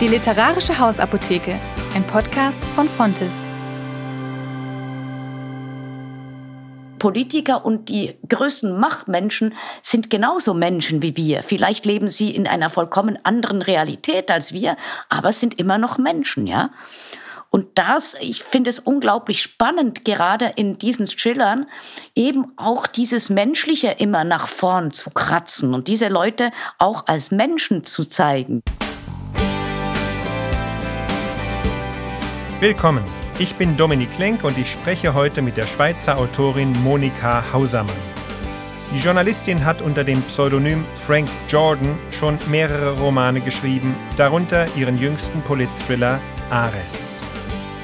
Die Literarische Hausapotheke, ein Podcast von Fontes. Politiker und die größten Machtmenschen sind genauso Menschen wie wir. Vielleicht leben sie in einer vollkommen anderen Realität als wir, aber sind immer noch Menschen, ja. Und das, ich finde es unglaublich spannend, gerade in diesen Thrillern, eben auch dieses Menschliche immer nach vorn zu kratzen und diese Leute auch als Menschen zu zeigen. Willkommen, ich bin Dominik Lenk und ich spreche heute mit der Schweizer Autorin Monika Hausermann. Die Journalistin hat unter dem Pseudonym Frank Jordan schon mehrere Romane geschrieben, darunter ihren jüngsten Polit-Thriller Ares.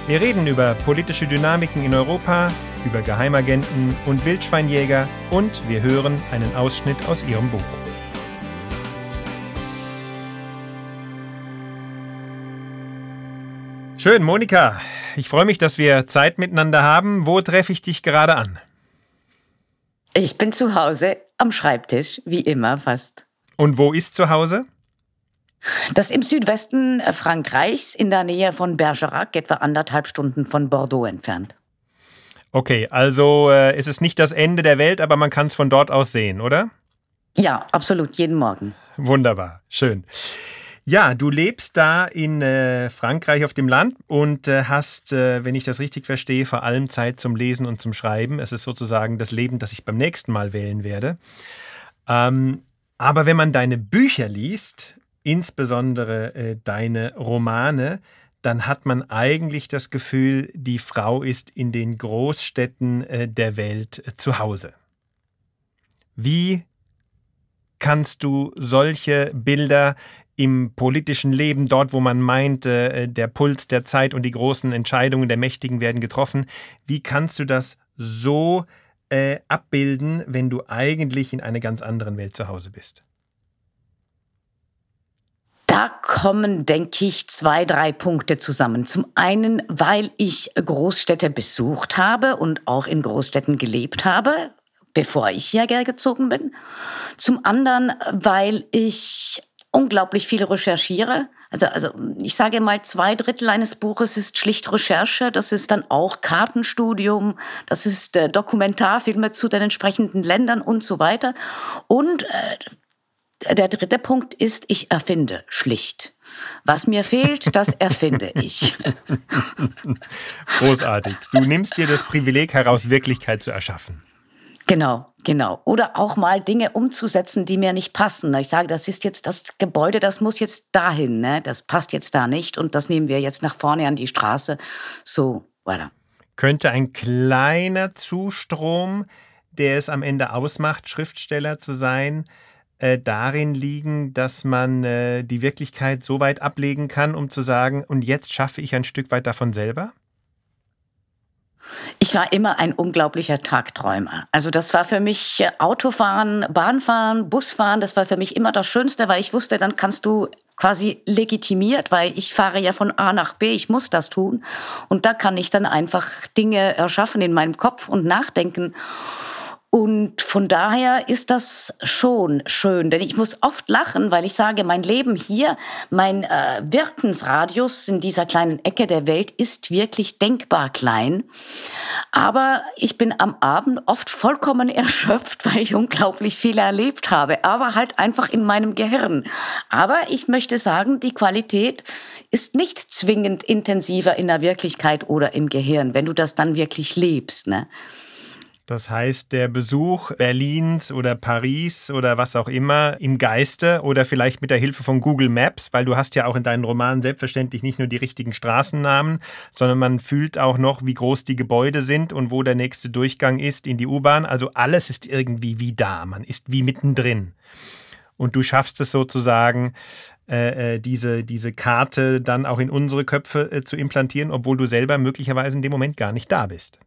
Wir reden über politische Dynamiken in Europa, über Geheimagenten und Wildschweinjäger und wir hören einen Ausschnitt aus ihrem Buch. Schön, Monika. Ich freue mich, dass wir Zeit miteinander haben. Wo treffe ich dich gerade an? Ich bin zu Hause am Schreibtisch, wie immer fast. Und wo ist zu Hause? Das im Südwesten Frankreichs, in der Nähe von Bergerac, etwa anderthalb Stunden von Bordeaux entfernt. Okay, also äh, ist es nicht das Ende der Welt, aber man kann es von dort aus sehen, oder? Ja, absolut, jeden Morgen. Wunderbar, schön. Ja, du lebst da in äh, Frankreich auf dem Land und äh, hast, äh, wenn ich das richtig verstehe, vor allem Zeit zum Lesen und zum Schreiben. Es ist sozusagen das Leben, das ich beim nächsten Mal wählen werde. Ähm, aber wenn man deine Bücher liest, insbesondere äh, deine Romane, dann hat man eigentlich das Gefühl, die Frau ist in den Großstädten äh, der Welt äh, zu Hause. Wie kannst du solche Bilder im politischen Leben, dort wo man meint, äh, der Puls der Zeit und die großen Entscheidungen der Mächtigen werden getroffen. Wie kannst du das so äh, abbilden, wenn du eigentlich in einer ganz anderen Welt zu Hause bist? Da kommen, denke ich, zwei, drei Punkte zusammen. Zum einen, weil ich Großstädte besucht habe und auch in Großstädten gelebt habe, bevor ich hierher gezogen bin. Zum anderen, weil ich unglaublich viel recherchiere. Also, also ich sage mal, zwei Drittel eines Buches ist schlicht Recherche. Das ist dann auch Kartenstudium, das ist äh, Dokumentarfilme zu den entsprechenden Ländern und so weiter. Und äh, der dritte Punkt ist, ich erfinde schlicht. Was mir fehlt, das erfinde ich. Großartig. Du nimmst dir das Privileg heraus, Wirklichkeit zu erschaffen. Genau, genau. Oder auch mal Dinge umzusetzen, die mir nicht passen. Ich sage, das ist jetzt das Gebäude, das muss jetzt dahin, ne? das passt jetzt da nicht und das nehmen wir jetzt nach vorne an die Straße. So, weiter. Könnte ein kleiner Zustrom, der es am Ende ausmacht, Schriftsteller zu sein, äh, darin liegen, dass man äh, die Wirklichkeit so weit ablegen kann, um zu sagen, und jetzt schaffe ich ein Stück weit davon selber? Ich war immer ein unglaublicher Tagträumer. Also das war für mich äh, Autofahren, Bahnfahren, Busfahren, das war für mich immer das Schönste, weil ich wusste, dann kannst du quasi legitimiert, weil ich fahre ja von A nach B, ich muss das tun. Und da kann ich dann einfach Dinge erschaffen in meinem Kopf und nachdenken. Und von daher ist das schon schön, denn ich muss oft lachen, weil ich sage, mein Leben hier, mein äh, Wirkensradius in dieser kleinen Ecke der Welt ist wirklich denkbar klein. Aber ich bin am Abend oft vollkommen erschöpft, weil ich unglaublich viel erlebt habe, aber halt einfach in meinem Gehirn. Aber ich möchte sagen, die Qualität ist nicht zwingend intensiver in der Wirklichkeit oder im Gehirn, wenn du das dann wirklich lebst. Ne? Das heißt, der Besuch Berlins oder Paris oder was auch immer im Geiste oder vielleicht mit der Hilfe von Google Maps, weil du hast ja auch in deinen Romanen selbstverständlich nicht nur die richtigen Straßennamen, sondern man fühlt auch noch, wie groß die Gebäude sind und wo der nächste Durchgang ist in die U-Bahn. Also alles ist irgendwie wie da, man ist wie mittendrin. Und du schaffst es sozusagen, äh, äh diese, diese Karte dann auch in unsere Köpfe äh, zu implantieren, obwohl du selber möglicherweise in dem Moment gar nicht da bist.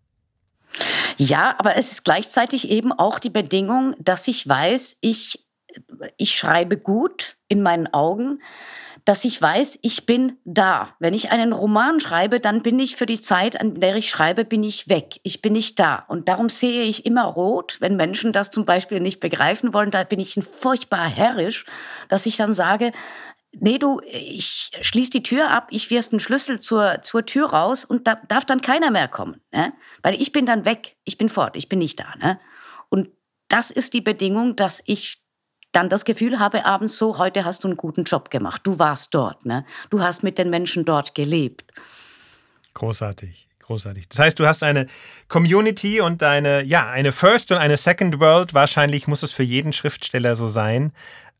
Ja, aber es ist gleichzeitig eben auch die Bedingung, dass ich weiß, ich, ich schreibe gut in meinen Augen, dass ich weiß, ich bin da. Wenn ich einen Roman schreibe, dann bin ich für die Zeit, an der ich schreibe, bin ich weg. Ich bin nicht da. Und darum sehe ich immer rot, wenn Menschen das zum Beispiel nicht begreifen wollen. Da bin ich furchtbar herrisch, dass ich dann sage, nee, du, ich schließe die Tür ab, ich wirf den Schlüssel zur, zur Tür raus und da darf dann keiner mehr kommen. Ne? Weil ich bin dann weg, ich bin fort, ich bin nicht da. Ne? Und das ist die Bedingung, dass ich dann das Gefühl habe abends so, heute hast du einen guten Job gemacht. Du warst dort, ne? Du hast mit den Menschen dort gelebt. Großartig. Großartig. Das heißt, du hast eine Community und eine, ja, eine First und eine Second World. Wahrscheinlich muss es für jeden Schriftsteller so sein,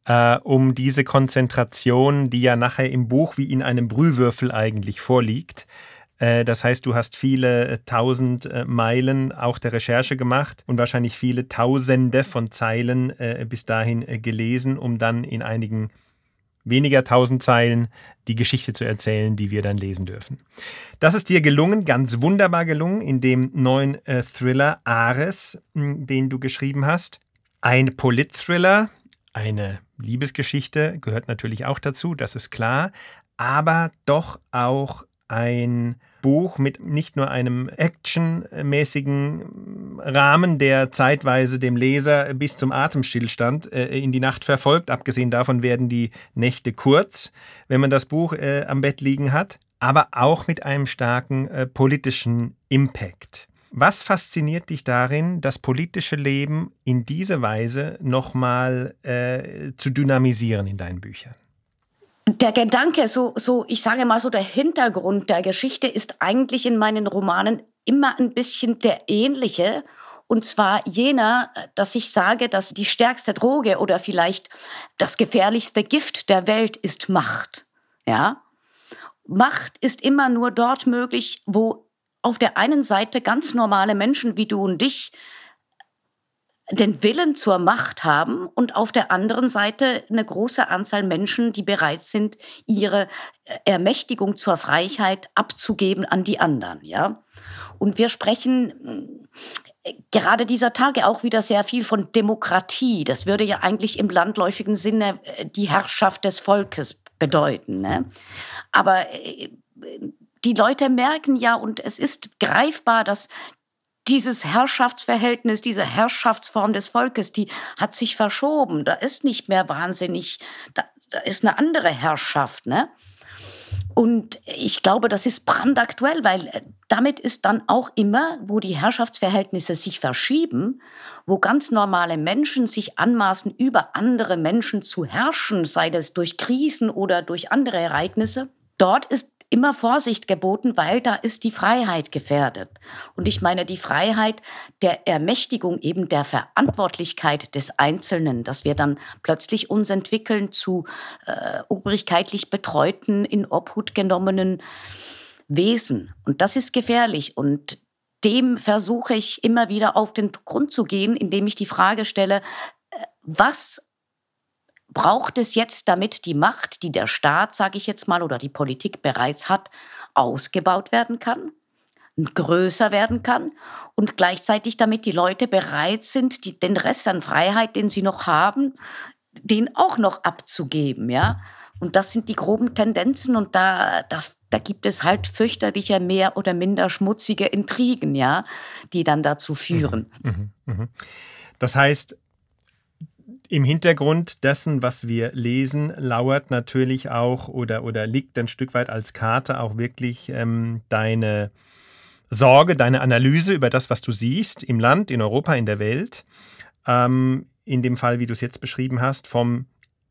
äh, um diese Konzentration, die ja nachher im Buch wie in einem Brühwürfel eigentlich vorliegt, äh, das heißt, du hast viele äh, tausend äh, Meilen auch der Recherche gemacht und wahrscheinlich viele Tausende von Zeilen bis dahin gelesen, um dann in einigen weniger tausend Zeilen die Geschichte zu erzählen, die wir dann lesen dürfen. Das ist dir gelungen, ganz wunderbar gelungen, in dem neuen Thriller Ares, hm, den du geschrieben hast. Ein Polit-Thriller, eine Liebesgeschichte gehört natürlich auch dazu, das ist klar, aber doch auch ein Buch mit nicht nur einem actionmäßigen Rahmen, der zeitweise dem Leser bis zum Atemstillstand äh, in die Nacht verfolgt. Abgesehen davon werden die Nächte kurz, wenn man das Buch äh, am Bett liegen hat, aber auch mit einem starken äh, politischen Impact. Was fasziniert dich darin, das politische Leben in dieser Weise nochmal äh, zu dynamisieren in deinen Büchern? Der Gedanke, so, so, ich sage mal so, der Hintergrund der Geschichte ist eigentlich in meinen Romanen immer ein bisschen der ähnliche. Und zwar jener, dass ich sage, dass die stärkste Droge oder vielleicht das gefährlichste Gift der Welt ist Macht. Ja? Macht ist immer nur dort möglich, wo auf der einen Seite ganz normale Menschen wie du und dich den Willen zur Macht haben und auf der anderen Seite eine große Anzahl Menschen, die bereit sind, ihre äh, Ermächtigung zur Freiheit abzugeben an die anderen, ja. Und wir sprechen äh, gerade dieser Tage auch wieder sehr viel von Demokratie. Das würde ja eigentlich im landläufigen Sinne äh, die Herrschaft des Volkes bedeuten. Ne? Aber die Leute merken ja, und es ist greifbar, dass dieses Herrschaftsverhältnis, diese Herrschaftsform des Volkes, die hat sich verschoben. Da ist nicht mehr wahnsinnig, da, da ist eine andere Herrschaft, ne? Und ich glaube, das ist brandaktuell, weil äh, damit ist dann auch immer, wo die Herrschaftsverhältnisse sich verschieben, wo ganz normale Menschen sich anmaßen, über andere Menschen zu herrschen, sei das durch Krisen oder durch andere Ereignisse, dort ist immer Vorsicht geboten, weil da ist die Freiheit gefährdet. Und ich meine die Freiheit der Ermächtigung eben der Verantwortlichkeit des Einzelnen, dass wir dann plötzlich uns entwickeln zu äh, obrigkeitlich betreuten, in Obhut genommenen Wesen. Und das ist gefährlich. Und dem versuche ich immer wieder auf den Grund zu gehen, indem ich die Frage stelle, äh, was braucht es jetzt, damit die Macht, die der Staat, sage ich jetzt mal, oder die Politik bereits hat, ausgebaut werden kann, größer werden kann und gleichzeitig damit die Leute bereit sind, die, den Rest an Freiheit, den sie noch haben, den auch noch abzugeben, ja. Und das sind die groben Tendenzen und da, da, da gibt es halt fürchterliche mehr oder minder schmutzige Intrigen, ja, die dann dazu führen. Mhm, mh, mh. Das heißt, im Hintergrund dessen, was wir lesen, lauert natürlich auch oder, oder liegt ein Stück weit als Karte auch wirklich ähm, deine Sorge, deine Analyse über das, was du siehst im Land, in Europa, in der Welt. Ähm, in dem Fall, wie du es jetzt beschrieben hast, vom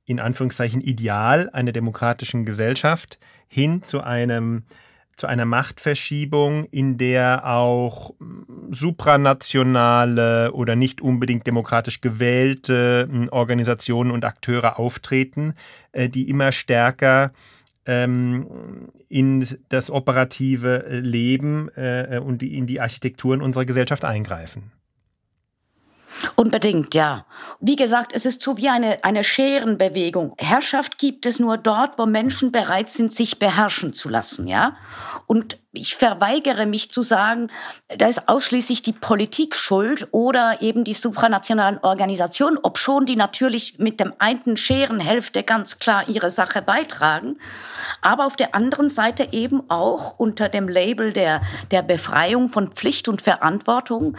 in Anführungszeichen Ideal einer demokratischen Gesellschaft hin zu einem zu einer Machtverschiebung, in der auch hm, supranationale oder nicht unbedingt demokratisch gewählte hm, Organisationen und Akteure auftreten, äh, die immer stärker ähm, in das operative äh, Leben äh, und in die Architekturen unserer Gesellschaft eingreifen. Unbedingt, ja. Wie gesagt, es ist so wie eine, eine Scherenbewegung. Herrschaft gibt es nur dort, wo Menschen bereit sind, sich beherrschen zu lassen, ja. Und ich verweigere mich zu sagen, da ist ausschließlich die Politik schuld oder eben die supranationalen Organisationen, obschon die natürlich mit dem einen Scherenhälfte ganz klar ihre Sache beitragen. Aber auf der anderen Seite eben auch unter dem Label der, der Befreiung von Pflicht und Verantwortung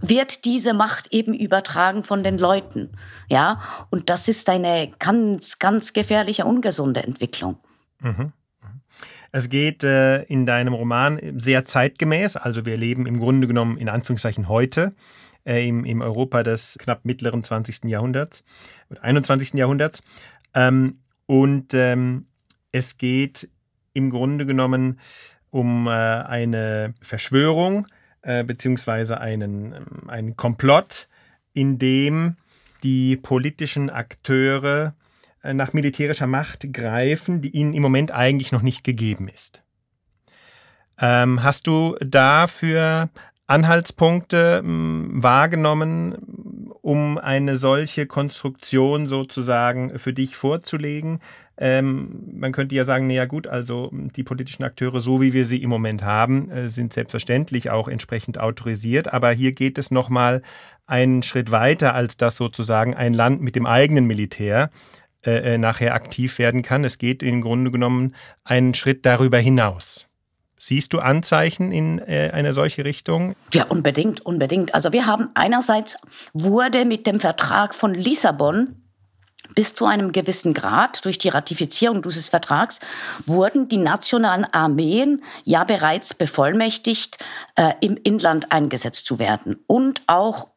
wird diese Macht eben übertragen von den Leuten. Ja, und das ist eine ganz, ganz gefährliche, ungesunde Entwicklung. Mhm. Es geht äh, in deinem Roman sehr zeitgemäß, also wir leben im Grunde genommen in Anführungszeichen heute äh, im, im Europa des knapp mittleren 20. Jahrhunderts, 21. Jahrhunderts. Ähm, und ähm, es geht im Grunde genommen um äh, eine Verschwörung äh, beziehungsweise einen, ähm, einen Komplott, in dem die politischen Akteure äh, nach militärischer Macht greifen, die ihnen im Moment eigentlich noch nicht gegeben ist. Ähm, hast du dafür Anhaltspunkte wahrgenommen, um eine solche Konstruktion sozusagen für dich vorzulegen? Ähm, man könnte ja sagen, naja gut, also die politischen Akteure, so wie wir sie im Moment haben, äh, sind selbstverständlich auch entsprechend autorisiert. Aber hier geht es nochmal einen Schritt weiter, als dass sozusagen ein Land mit dem eigenen Militär äh, äh nachher aktiv werden kann. Es geht im Grunde genommen einen Schritt darüber hinaus. Siehst du Anzeichen in äh, eine solche Richtung? Ja, unbedingt, unbedingt. Also wir haben einerseits wurde mit dem Vertrag von Lissabon bis zu einem gewissen Grad durch die Ratifizierung dieses Vertrags wurden die nationalen Armeen ja bereits bevollmächtigt, äh, im Inland eingesetzt zu werden und auch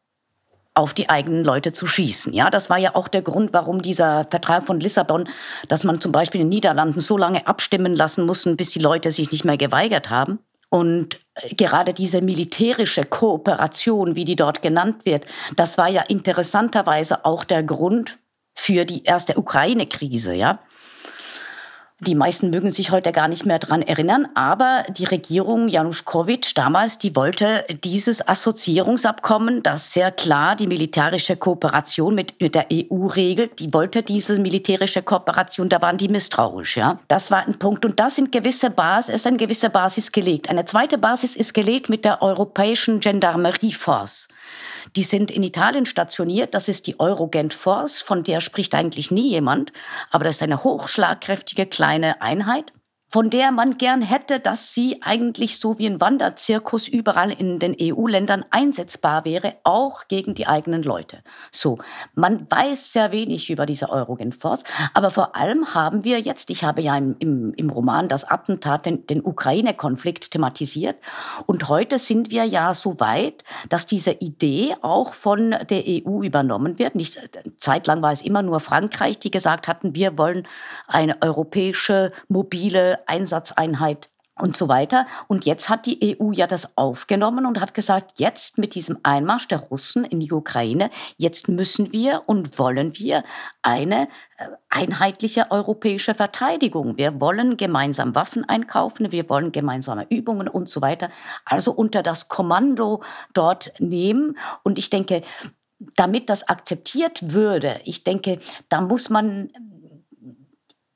auf die eigenen Leute zu schießen. Ja, das war ja auch der Grund, warum dieser Vertrag von Lissabon, dass man zum Beispiel in den Niederlanden so lange abstimmen lassen musste, bis die Leute sich nicht mehr geweigert haben. Und äh, gerade diese militärische Kooperation, wie die dort genannt wird, das war ja interessanterweise auch der Grund für die erste Ukraine-Krise, ja. Die meisten mögen sich heute gar nicht mehr daran erinnern, aber die Regierung Januszkowitsch damals, die wollte dieses Assoziierungsabkommen, das sehr klar die militärische Kooperation mit, mit der EU regelt, die wollte diese militärische Kooperation, da waren die misstrauisch, ja. Das war ein Punkt und das sind gewisse Basis, ist eine gewisse Basis gelegt. Eine zweite Basis ist gelegt mit der europäischen Gendarmerieforce. Die sind in Italien stationiert. Das ist die Eurogent Force, von der spricht eigentlich nie jemand. Aber das ist eine hochschlagkräftige kleine Einheit von der man gern hätte, dass sie eigentlich so wie ein Wanderzirkus überall in den EU-Ländern einsetzbar wäre, auch gegen die eigenen Leute. So, man weiß sehr wenig über diese Eurogenforce, aber vor allem haben wir jetzt, ich habe ja im, im, im Roman das Attentat, den, den Ukraine-Konflikt thematisiert und heute sind wir ja so weit, dass diese Idee auch von der EU übernommen wird. Nicht, zeitlang war es immer nur Frankreich, die gesagt hatten, wir wollen eine europäische mobile Einsatzeinheit und so weiter. Und jetzt hat die EU ja das aufgenommen und hat gesagt, jetzt mit diesem Einmarsch der Russen in die Ukraine, jetzt müssen wir und wollen wir eine äh, einheitliche europäische Verteidigung. Wir wollen gemeinsam Waffen einkaufen, wir wollen gemeinsame Übungen und so weiter. Also unter das Kommando dort nehmen. Und ich denke, damit das akzeptiert würde, ich denke, da muss man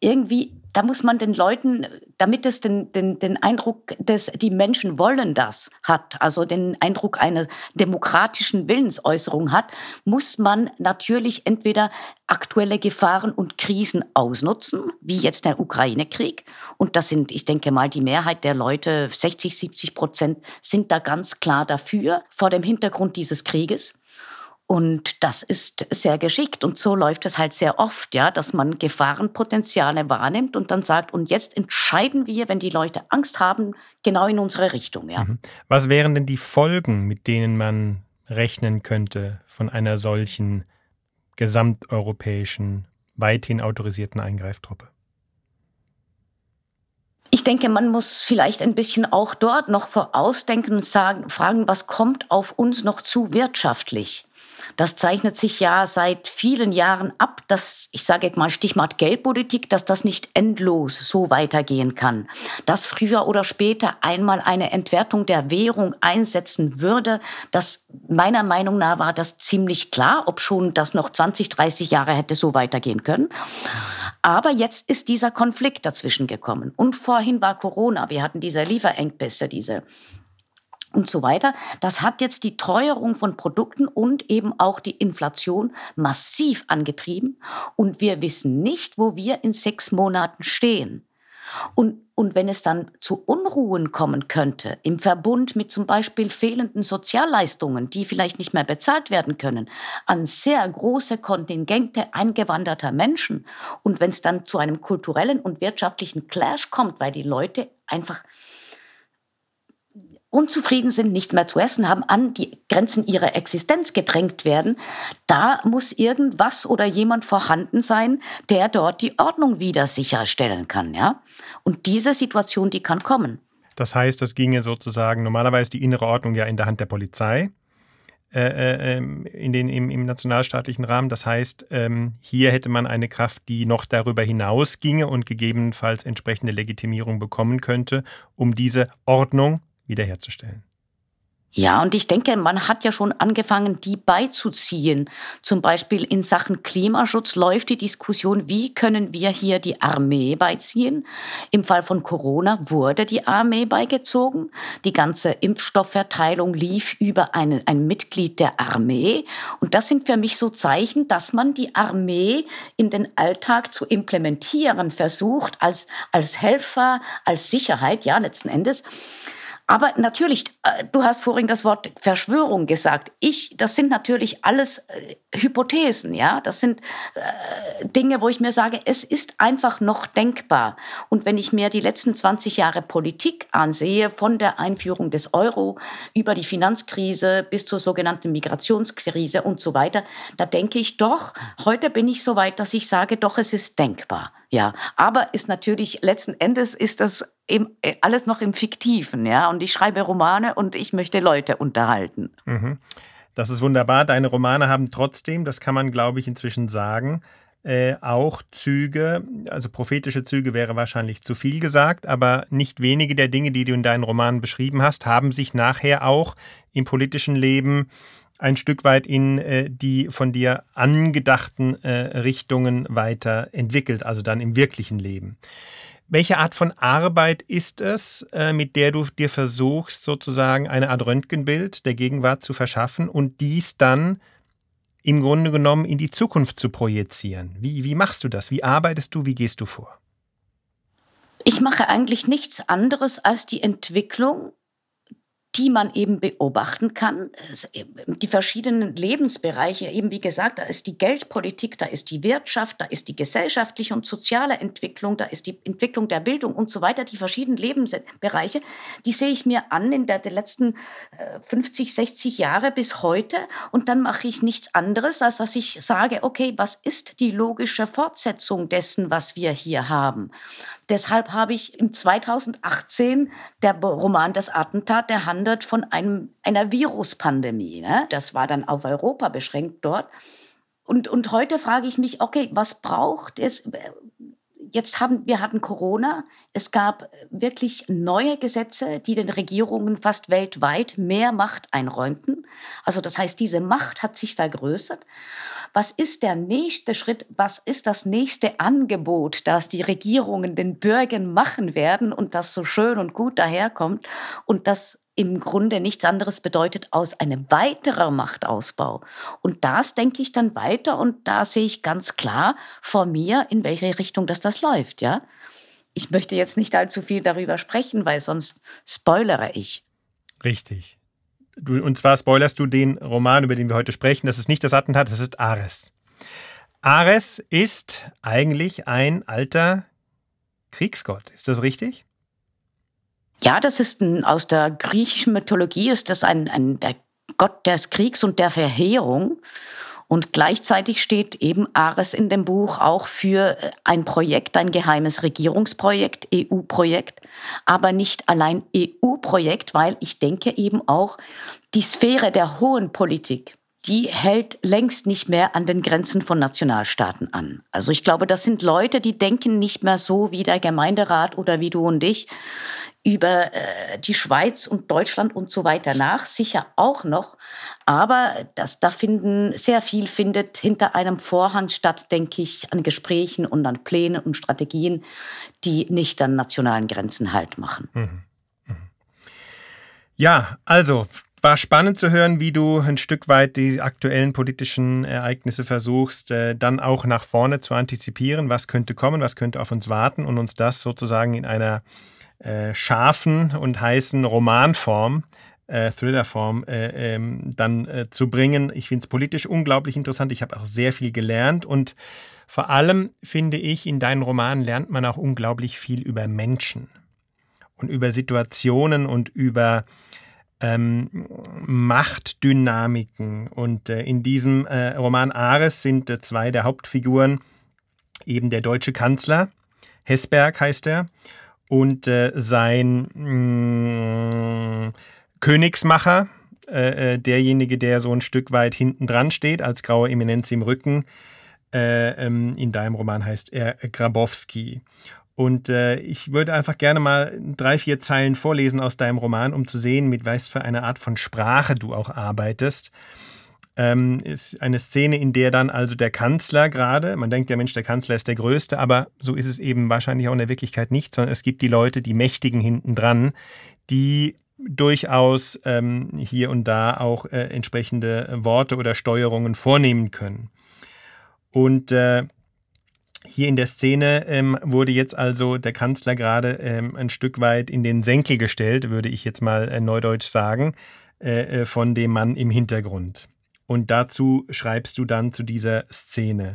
irgendwie da muss man den Leuten, damit es den, den, den Eindruck, dass die Menschen wollen das hat, also den Eindruck einer demokratischen Willensäußerung hat, muss man natürlich entweder aktuelle Gefahren und Krisen ausnutzen, wie jetzt der Ukraine-Krieg. Und das sind, ich denke mal, die Mehrheit der Leute, 60, 70 Prozent, sind da ganz klar dafür, vor dem Hintergrund dieses Krieges. Und das ist sehr geschickt. Und so läuft es halt sehr oft, ja, dass man Gefahrenpotenziale wahrnimmt und dann sagt, und jetzt entscheiden wir, wenn die Leute Angst haben, genau in unsere Richtung, ja. Mhm. Was wären denn die Folgen, mit denen man rechnen könnte von einer solchen gesamteuropäischen, weithin autorisierten Eingreiftruppe? Ich denke, man muss vielleicht ein bisschen auch dort noch vorausdenken und sagen, fragen, was kommt auf uns noch zu wirtschaftlich? Das zeichnet sich ja seit vielen Jahren ab, dass, ich sage jetzt mal Stichwort Geldpolitik, dass das nicht endlos so weitergehen kann. Dass früher oder später einmal eine Entwertung der Währung einsetzen würde, das meiner Meinung nach war das ziemlich klar, ob schon das noch 20, 30 Jahre hätte so weitergehen können. Aber jetzt ist dieser Konflikt dazwischen gekommen. Und vorhin war Corona. Wir hatten diese Lieferengpässe, diese und so weiter. Das hat jetzt die Teuerung von Produkten und eben auch die Inflation massiv angetrieben. Und wir wissen nicht, wo wir in sechs Monaten stehen. Und, und wenn es dann zu Unruhen kommen könnte, im Verbund mit zum Beispiel fehlenden Sozialleistungen, die vielleicht nicht mehr bezahlt werden können, an sehr große Kontingente eingewanderter Menschen, und wenn es dann zu einem kulturellen und wirtschaftlichen Clash kommt, weil die Leute einfach unzufrieden sind, nichts mehr zu essen haben, an die Grenzen ihrer Existenz gedrängt werden, da muss irgendwas oder jemand vorhanden sein, der dort die Ordnung wieder sicherstellen kann, ja? Und diese Situation, die kann kommen. Das heißt, das ginge sozusagen normalerweise die innere Ordnung ja in der Hand der Polizei. Äh, äh ähm, in den, im, im, nationalstaatlichen Rahmen. Das heißt, ähm, hier hätte man eine Kraft, die noch darüber hinaus ginge und gegebenenfalls entsprechende Legitimierung bekommen könnte, um diese Ordnung wiederherzustellen. Ja, und ich denke, man hat ja schon angefangen, die beizuziehen. Zum Beispiel in Sachen Klimaschutz läuft die Diskussion, wie können wir hier die Armee beiziehen. Im Fall von Corona wurde die Armee beigezogen. Die ganze Impfstoffverteilung lief über eine, ein Mitglied der Armee. Und das sind für mich so Zeichen, dass man die Armee in den Alltag zu implementieren versucht, als, als Helfer, als Sicherheit, ja, letzten Endes. Aber natürlich, äh, du hast vorhin das Wort Verschwörung gesagt. Ich, das sind natürlich alles äh, Hypothesen, ja. Das sind äh, Dinge, wo ich mir sage, es ist einfach noch denkbar. Und wenn ich mir die letzten 20 Jahre Politik ansehe, von der Einführung des Euro über die Finanzkrise bis zur sogenannten Migrationskrise und so weiter, da denke ich doch, heute bin ich so weit, dass ich sage, doch, es ist denkbar. Ja, aber ist natürlich letzten Endes ist das im, äh, alles noch im Fiktiven, ja. Und ich schreibe Romane und ich möchte Leute unterhalten. Mhm. Das ist wunderbar. Deine Romane haben trotzdem, das kann man, glaube ich, inzwischen sagen, äh, auch Züge, also prophetische Züge wäre wahrscheinlich zu viel gesagt, aber nicht wenige der Dinge, die du in deinen Romanen beschrieben hast, haben sich nachher auch im politischen Leben ein Stück weit in äh, die von dir angedachten äh, Richtungen weiterentwickelt, also dann im wirklichen Leben. Welche Art von Arbeit ist es, äh, mit der du dir versuchst, sozusagen eine Art Röntgenbild der Gegenwart zu verschaffen und dies dann im Grunde genommen in die Zukunft zu projizieren? Wie, wie machst du das? Wie arbeitest du? Wie gehst du vor? Ich mache eigentlich nichts anderes als die Entwicklung die man eben beobachten kann. Die verschiedenen Lebensbereiche, eben wie gesagt, da ist die Geldpolitik, da ist die Wirtschaft, da ist die gesellschaftliche und soziale Entwicklung, da ist die Entwicklung der Bildung und so weiter. Die verschiedenen Lebensbereiche, die sehe ich mir an in der, der letzten 50, äh, 60 Jahre bis heute. Und dann mache ich nichts anderes, als dass ich sage, okay, was ist die logische Fortsetzung dessen, was wir hier haben? Deshalb habe ich im 2018 der Roman Das Attentat, der handelt von einem, einer Viruspandemie. Ne? Das war dann auf Europa beschränkt dort. Und, und heute frage ich mich, okay, was braucht es? Jetzt haben wir hatten Corona. Es gab wirklich neue Gesetze, die den Regierungen fast weltweit mehr Macht einräumten. Also das heißt, diese Macht hat sich vergrößert was ist der nächste Schritt, was ist das nächste Angebot, das die Regierungen den Bürgern machen werden und das so schön und gut daherkommt und das im Grunde nichts anderes bedeutet aus einem weiteren Machtausbau. Und das denke ich dann weiter und da sehe ich ganz klar vor mir, in welche Richtung das das läuft, ja. Ich möchte jetzt nicht allzu viel darüber sprechen, weil sonst spoilere ich. Richtig. Du, und zwar spoilerst du den Roman, über den wir heute sprechen. Das ist nicht das Attentat, das ist Ares. Ares ist eigentlich ein alter Kriegsgott. Ist das richtig? Ja, das ist ein, aus der griechischen Mythologie ist das ein, ein der Gott des Kriegs und der Verheerung. Und gleichzeitig steht eben Ares in dem Buch auch für äh, ein Projekt, ein geheimes Regierungsprojekt, EU-Projekt, aber nicht allein EU-Projekt, weil ich denke eben auch, die Sphäre der hohen Politik, die hält längst nicht mehr an den Grenzen von Nationalstaaten an. Also ich glaube, das sind Leute, die denken nicht mehr so wie der Gemeinderat oder wie du und ich, über äh, die Schweiz und Deutschland und so weiter nach, sicher auch noch. Aber das, da finden, sehr viel findet hinter einem Vorhang statt, denke ich, an Gesprächen und an Plänen und Strategien, die nicht an nationalen Grenzen Halt machen. Mhm. Mhm. Ja, also war spannend zu hören, wie du ein Stück weit die aktuellen politischen Ereignisse versuchst, äh, dann auch nach vorne zu antizipieren. Was könnte kommen, was könnte auf uns warten und uns das sozusagen in einer äh, scharfen und heißen Romanform äh, Thrillerform äh, ähm, dann äh, zu bringen. Ich finde es politisch unglaublich interessant. Ich habe auch sehr viel gelernt und vor allem finde ich, in deinen Romanen lernt man auch unglaublich viel über Menschen und über Situationen und über ähm, Machtdynamiken. Und äh, in diesem äh, Roman Ares sind äh, zwei der Hauptfiguren eben der deutsche Kanzler, Hesberg heißt er, und äh, sein mh, mm, Königsmacher, äh, äh, derjenige, der so ein Stück weit hinten dran steht, als graue Eminenz im Rücken. Äh, ähm, in deinem Roman heißt er Grabowski. Und äh, ich würde einfach gerne mal drei, vier Zeilen vorlesen aus deinem Roman, um zu sehen, mit was für eine Art von Sprache du auch arbeitest. Ähm, ist eine Szene, in der dann also der Kanzler gerade, man denkt, der Mensch, der Kanzler ist der Größte, aber so ist es eben wahrscheinlich auch in der Wirklichkeit nicht, sondern es gibt die Leute, die Mächtigen hinten dran, die durchaus ähm, hier und da auch äh, entsprechende Worte oder Steuerungen vornehmen können. Und äh, hier in der Szene ähm, wurde jetzt also der Kanzler gerade ähm, ein Stück weit in den Senkel gestellt, würde ich jetzt mal äh, neudeutsch sagen, äh, äh, von dem Mann im Hintergrund. Und dazu schreibst du dann zu dieser Szene.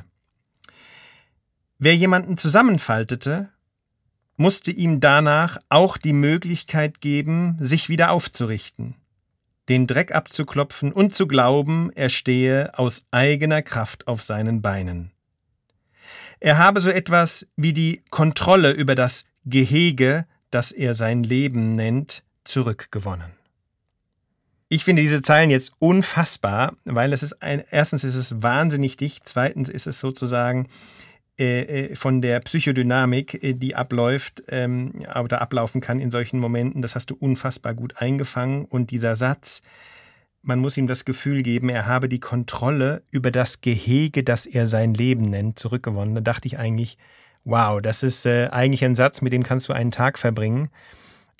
Wer jemanden zusammenfaltete, musste ihm danach auch die Möglichkeit geben, sich wieder aufzurichten, den Dreck abzuklopfen und zu glauben, er stehe aus eigener Kraft auf seinen Beinen. Er habe so etwas wie die Kontrolle über das Gehege, das er sein Leben nennt, zurückgewonnen. Ich finde diese Zeilen jetzt unfassbar, weil es ist ein, erstens ist es wahnsinnig dicht, zweitens ist es sozusagen äh, äh, von der Psychodynamik, äh, die abläuft ähm, oder ablaufen kann in solchen Momenten. Das hast du unfassbar gut eingefangen. Und dieser Satz, man muss ihm das Gefühl geben, er habe die Kontrolle über das Gehege, das er sein Leben nennt, zurückgewonnen. Da dachte ich eigentlich, wow, das ist äh, eigentlich ein Satz, mit dem kannst du einen Tag verbringen,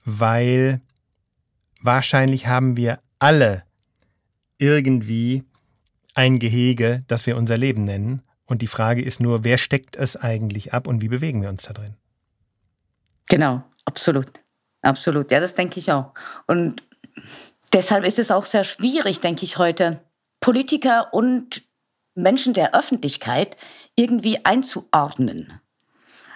weil wahrscheinlich haben wir alle irgendwie ein Gehege, das wir unser Leben nennen. Und die Frage ist nur, wer steckt es eigentlich ab und wie bewegen wir uns da drin? Genau, absolut. Absolut. Ja, das denke ich auch. Und deshalb ist es auch sehr schwierig, denke ich heute, Politiker und Menschen der Öffentlichkeit irgendwie einzuordnen.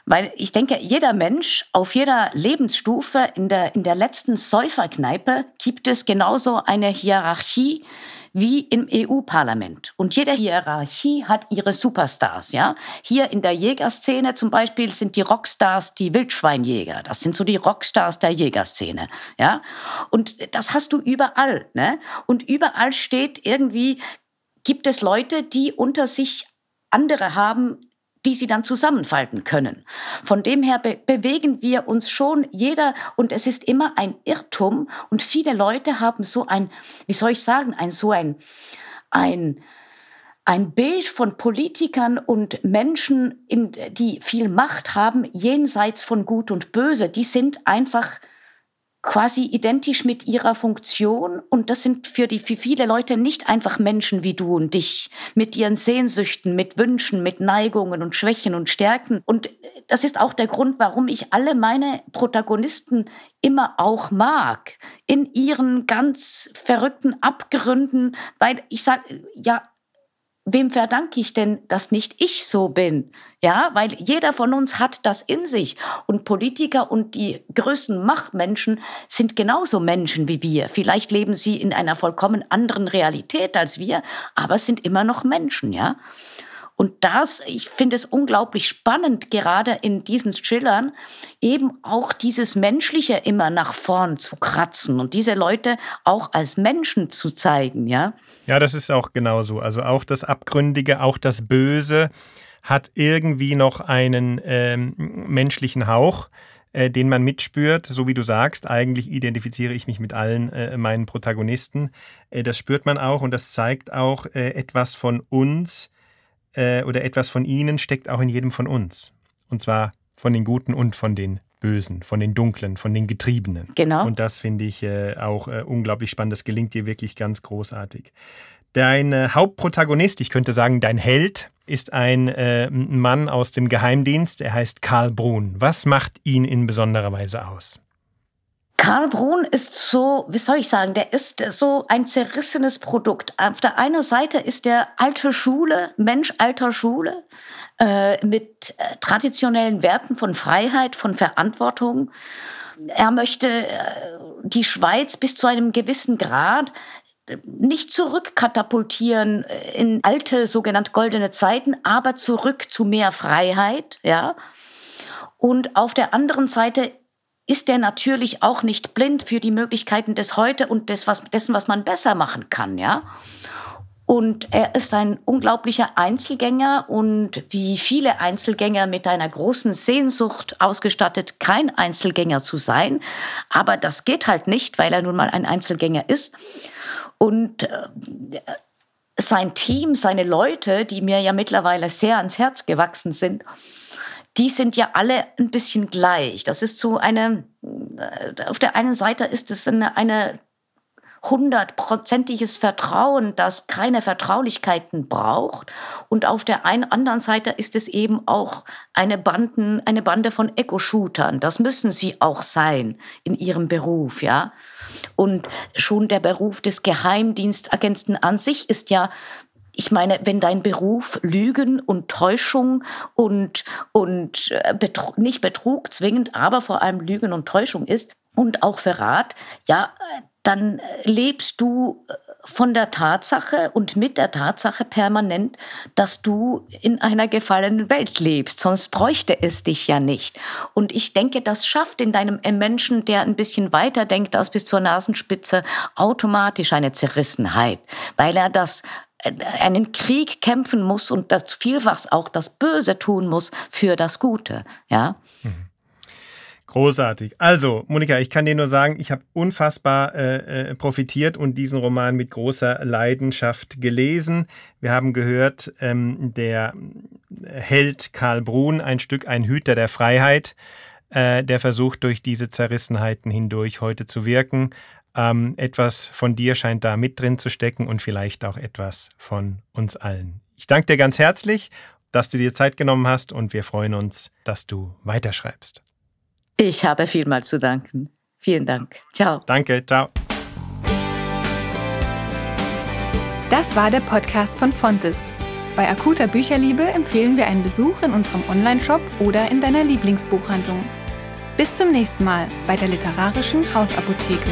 Weil ich denke, jeder Mensch auf jeder Lebensstufe in der, in der letzten Säuferkneipe gibt es genauso eine Hierarchie wie im EU-Parlament. Und jede Hierarchie hat ihre Superstars, ja. Hier in der Jägerszene zum Beispiel sind die Rockstars die Wildschweinjäger. Das sind so die Rockstars der Jägerszene, ja. Und das hast du überall, ne? Und überall steht irgendwie, gibt es Leute, die unter sich andere haben, die sie dann zusammenfalten können. Von dem her be bewegen wir uns schon jeder und es ist immer ein Irrtum und viele Leute haben so ein, wie soll ich sagen, ein so ein, ein, ein Bild von Politikern und Menschen, in, die viel Macht haben, jenseits von Gut und Böse. Die sind einfach quasi identisch mit ihrer Funktion. Und das sind für die für viele Leute nicht einfach Menschen wie du und dich mit ihren Sehnsüchten, mit Wünschen, mit Neigungen und Schwächen und Stärken. Und das ist auch der Grund, warum ich alle meine Protagonisten immer auch mag. In ihren ganz verrückten Abgründen, weil ich sage ja wem verdanke ich denn, dass nicht ich so bin? Ja, weil jeder von uns hat das in sich. Und Politiker und die größten Machtmenschen sind genauso Menschen wie wir. Vielleicht leben sie in einer vollkommen anderen Realität als wir, aber sind immer noch Menschen, ja. Und das, ich finde es unglaublich spannend, gerade in diesen Thrillern, eben auch dieses Menschliche immer nach vorn zu kratzen und diese Leute auch als Menschen zu zeigen, ja. Ja, das ist auch genauso. Also auch das Abgründige, auch das Böse hat irgendwie noch einen ähm, menschlichen Hauch äh, den man mitspürt, so wie du sagst. Eigentlich identifiziere ich mich mit allen äh, meinen Protagonisten. Äh, das spürt man auch und das zeigt auch äh, etwas von uns, äh, oder etwas von ihnen steckt auch in jedem von uns. Und zwar von den Guten und von den Bösen, von den Dunklen, von den Getriebenen. Genau. Und das finde ich äh, auch äh, unglaublich spannend. Das gelingt dir wirklich ganz großartig. Dein äh, Hauptprotagonist, ich könnte sagen, dein Held, ist ein äh, Mann aus dem Geheimdienst. Er heißt Karl Brun. Was macht ihn in besonderer Weise aus? Karl Brun ist so, wie soll ich sagen, der ist so ein zerrissenes Produkt. Auf der einen Seite ist der alte Schule, Mensch alter Schule, äh, mit äh, traditionellen Werten von Freiheit, von Verantwortung. Er möchte äh, die Schweiz bis zu einem gewissen Grad äh, nicht zurückkatapultieren äh, in alte sogenannte goldene Zeiten, aber zurück zu mehr Freiheit, ja. Und auf der anderen Seite ist er natürlich auch nicht blind für die Möglichkeiten des Heute und des, was, dessen, was man besser machen kann, ja. Und er ist ein unglaublicher Einzelgänger und wie viele Einzelgänger mit einer großen Sehnsucht ausgestattet, kein Einzelgänger zu sein. Aber das geht halt nicht, weil er nun mal ein Einzelgänger ist. Und äh, sein Team, seine Leute, die mir ja mittlerweile sehr ans Herz gewachsen sind, die sind ja alle ein bisschen gleich. Das ist so eine, äh, auf der einen Seite ist es eine, eine hundertprozentiges Vertrauen, das keine Vertraulichkeiten braucht. Und auf der einen anderen Seite ist es eben auch eine, Banden, eine Bande von Eco-Shootern. Das müssen sie auch sein in ihrem Beruf, ja. Und schon der Beruf des Geheimdienstagenten an sich ist ja ich meine, wenn dein Beruf Lügen und Täuschung und, und äh, Betrug, nicht Betrug zwingend, aber vor allem Lügen und Täuschung ist und auch Verrat, ja, dann lebst du äh, von der Tatsache und mit der Tatsache permanent, dass du in einer gefallenen Welt lebst. Sonst bräuchte es dich ja nicht. Und ich denke, das schafft in deinem Menschen, der ein bisschen weiter denkt als bis zur Nasenspitze, automatisch eine Zerrissenheit, weil er das einen Krieg kämpfen muss und das vielfach auch das Böse tun muss für das Gute. Ja. Mhm. Großartig. Also, Monika, ich kann dir nur sagen, ich habe unfassbar äh, äh, profitiert und diesen Roman mit großer Leidenschaft gelesen. Wir haben gehört, ähm, der Held Karl Brun, ein Stück ein Hüter der Freiheit, äh, der versucht, durch diese Zerrissenheiten hindurch heute zu wirken. Ähm, etwas von dir scheint da mit drin zu stecken und vielleicht auch etwas von uns allen. Ich danke dir ganz herzlich, dass du dir Zeit genommen hast und wir freuen uns, dass du weiterschreibst. Ich habe vielmals zu danken. Vielen Dank. Ciao. Danke, ciao. Das war der Podcast von Fontes. Bei akuter Bücherliebe empfehlen wir einen Besuch in unserem Onlineshop oder in deiner Lieblingsbuchhandlung. Bis zum nächsten Mal bei der literarischen Hausapotheke.